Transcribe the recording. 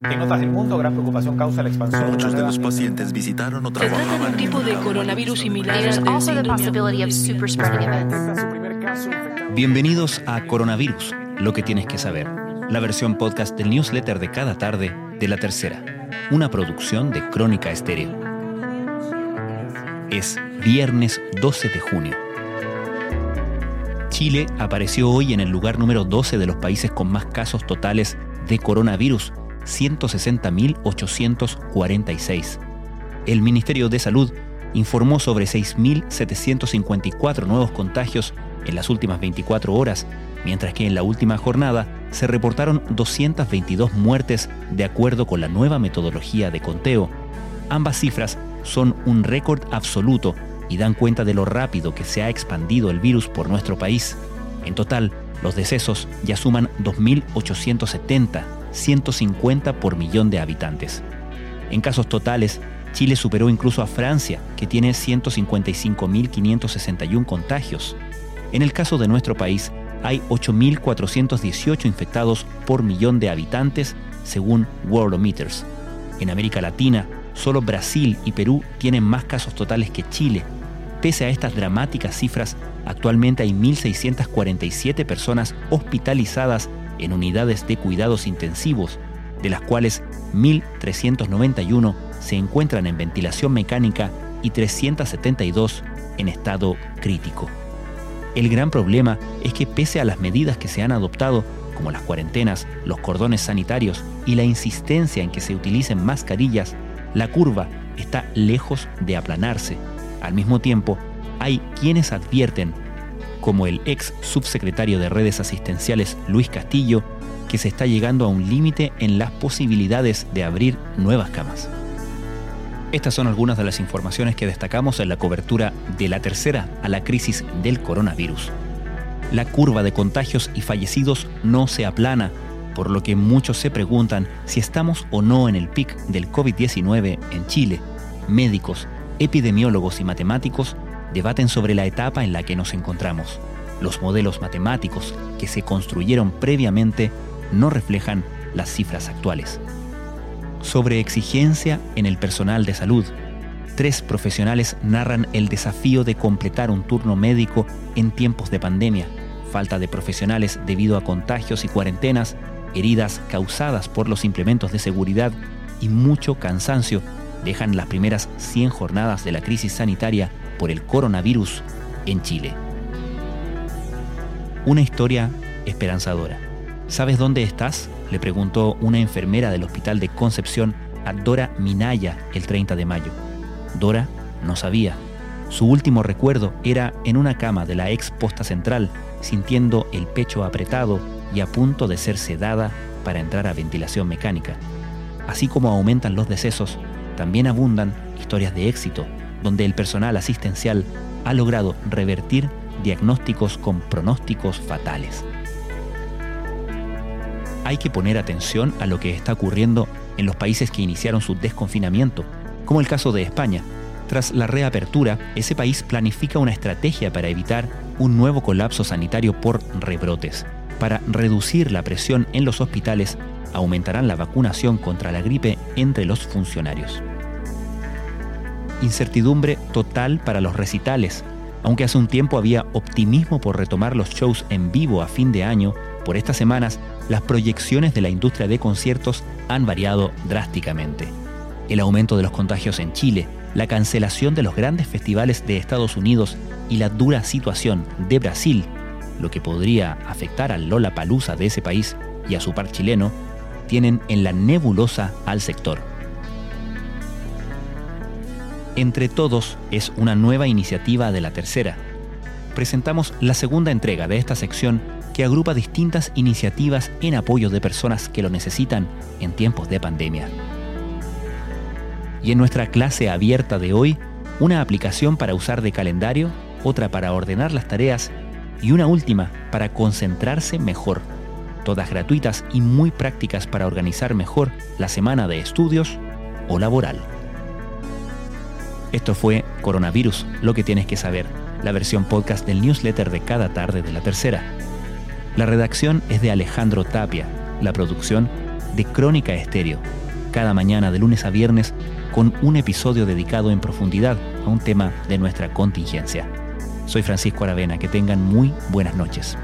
En otras del mundo, gran preocupación causa la expansión. Muchos de los pacientes visitaron o Se trata de un tipo de coronavirus similar infectado. Bienvenidos a Coronavirus, lo que tienes que saber, la versión podcast del newsletter de cada tarde de La Tercera, una producción de Crónica Estéreo. Es viernes 12 de junio. Chile apareció hoy en el lugar número 12 de los países con más casos totales de coronavirus, 160.846. El Ministerio de Salud informó sobre 6.754 nuevos contagios en las últimas 24 horas, mientras que en la última jornada se reportaron 222 muertes de acuerdo con la nueva metodología de conteo. Ambas cifras son un récord absoluto y dan cuenta de lo rápido que se ha expandido el virus por nuestro país. En total, los decesos ya suman 2.870, 150 por millón de habitantes. En casos totales, Chile superó incluso a Francia, que tiene 155.561 contagios. En el caso de nuestro país, hay 8.418 infectados por millón de habitantes, según Worldometers. En América Latina, solo Brasil y Perú tienen más casos totales que Chile. Pese a estas dramáticas cifras, actualmente hay 1.647 personas hospitalizadas en unidades de cuidados intensivos, de las cuales 1.391 se encuentran en ventilación mecánica y 372 en estado crítico. El gran problema es que pese a las medidas que se han adoptado, como las cuarentenas, los cordones sanitarios y la insistencia en que se utilicen mascarillas, la curva está lejos de aplanarse. Al mismo tiempo, hay quienes advierten, como el ex subsecretario de redes asistenciales Luis Castillo, que se está llegando a un límite en las posibilidades de abrir nuevas camas. Estas son algunas de las informaciones que destacamos en la cobertura de la tercera a la crisis del coronavirus. La curva de contagios y fallecidos no se aplana, por lo que muchos se preguntan si estamos o no en el pic del COVID-19 en Chile. Médicos, epidemiólogos y matemáticos debaten sobre la etapa en la que nos encontramos. Los modelos matemáticos que se construyeron previamente no reflejan las cifras actuales sobre exigencia en el personal de salud. Tres profesionales narran el desafío de completar un turno médico en tiempos de pandemia, falta de profesionales debido a contagios y cuarentenas, heridas causadas por los implementos de seguridad y mucho cansancio dejan las primeras 100 jornadas de la crisis sanitaria por el coronavirus en Chile. Una historia esperanzadora. ¿Sabes dónde estás? le preguntó una enfermera del hospital de Concepción a Dora Minaya el 30 de mayo. Dora no sabía. Su último recuerdo era en una cama de la ex posta central, sintiendo el pecho apretado y a punto de ser sedada para entrar a ventilación mecánica. Así como aumentan los decesos, también abundan historias de éxito, donde el personal asistencial ha logrado revertir diagnósticos con pronósticos fatales hay que poner atención a lo que está ocurriendo en los países que iniciaron su desconfinamiento, como el caso de España. Tras la reapertura, ese país planifica una estrategia para evitar un nuevo colapso sanitario por rebrotes. Para reducir la presión en los hospitales, aumentarán la vacunación contra la gripe entre los funcionarios. Incertidumbre total para los recitales. Aunque hace un tiempo había optimismo por retomar los shows en vivo a fin de año, por estas semanas las proyecciones de la industria de conciertos han variado drásticamente. El aumento de los contagios en Chile, la cancelación de los grandes festivales de Estados Unidos y la dura situación de Brasil, lo que podría afectar al Lola Palusa de ese país y a su par chileno, tienen en la nebulosa al sector. Entre Todos es una nueva iniciativa de la tercera. Presentamos la segunda entrega de esta sección que agrupa distintas iniciativas en apoyo de personas que lo necesitan en tiempos de pandemia. Y en nuestra clase abierta de hoy, una aplicación para usar de calendario, otra para ordenar las tareas y una última para concentrarse mejor. Todas gratuitas y muy prácticas para organizar mejor la semana de estudios o laboral. Esto fue Coronavirus, lo que tienes que saber, la versión podcast del newsletter de cada tarde de la tercera. La redacción es de Alejandro Tapia, la producción de Crónica Estéreo, cada mañana de lunes a viernes con un episodio dedicado en profundidad a un tema de nuestra contingencia. Soy Francisco Aravena, que tengan muy buenas noches.